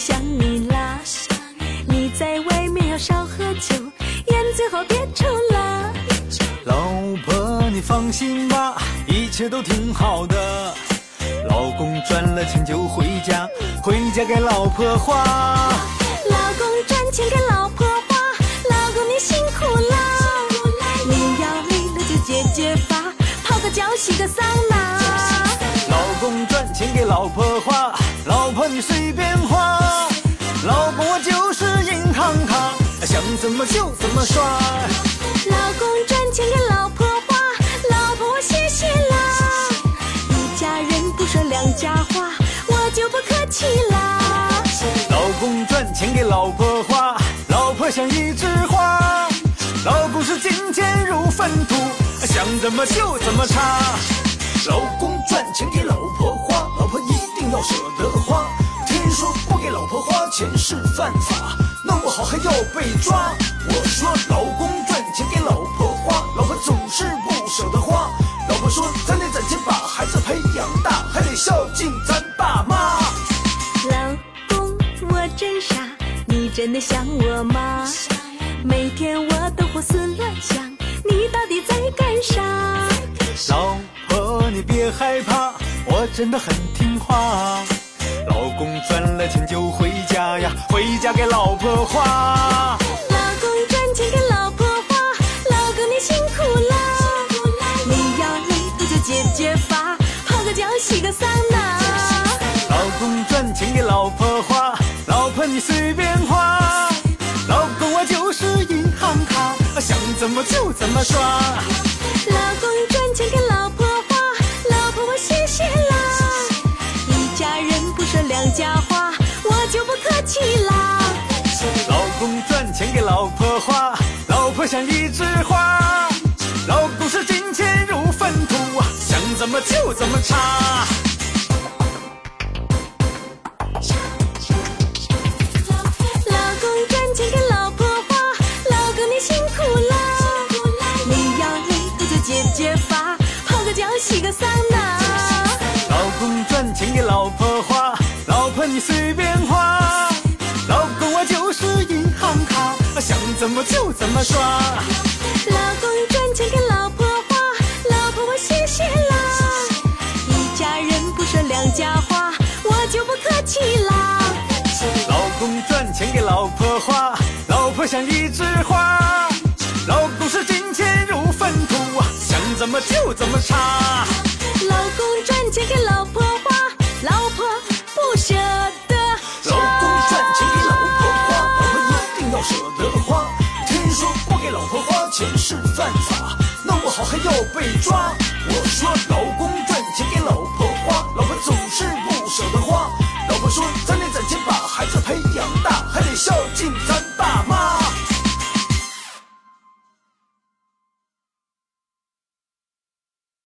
想你啦。你在外面要少喝酒，烟最好别抽啦。老婆，你放心吧，一切都挺好的。老公赚了钱就回家，回家给老婆花。老公赚钱给老婆花，老公你辛苦啦。你要累了就解解乏，泡个脚洗个桑拿。老公赚钱给老婆花，老婆你随便怎么就怎么刷。老公赚钱给老婆花，老婆谢谢啦。一家人不说两家话，我就不客气啦。老公赚钱给老婆花，老婆像一枝花。老公是金钱如粪土，想怎么就怎么插。老公赚钱给老婆花，老婆一定要舍得花。听说不给老婆花钱是犯法，被抓。我说老公赚钱给老婆花，老婆总是不舍得花。老婆说咱得攒钱把孩子培养大，还得孝敬咱爸妈。老公，我真傻，你真的想我吗？每天我都胡思乱想，你到底在干啥？老婆你别害怕，我真的很听话。老公赚了钱就回家呀，回家给老婆花。老公赚钱给老婆花，老公你辛苦啦。你要累不就解解乏，泡个脚洗个桑拿。老公赚钱给老婆花，老婆你随便花。老公我就是银行卡，想怎么就怎么刷。就不客气啦。老公赚钱给老婆花，老婆像一枝花。老公是金钱如粪土啊，想怎么就怎么插。老公赚钱给老婆花，老公你辛苦啦。你要累不就解解乏，泡个脚洗个桑拿。老公赚钱给老婆花，老婆你随便就怎么刷。老公赚钱给老婆花，老婆我谢谢啦。一家人不说两家话，我就不客气啦。老公赚钱给老婆花，老婆像一枝花。老公是金钱如粪土啊，想怎么就怎么插。老公赚钱给老婆花，老婆不舍得老公赚钱给老婆花，老婆一定要舍得花。说不给老婆花钱是犯法，弄不好还要被抓。我说老公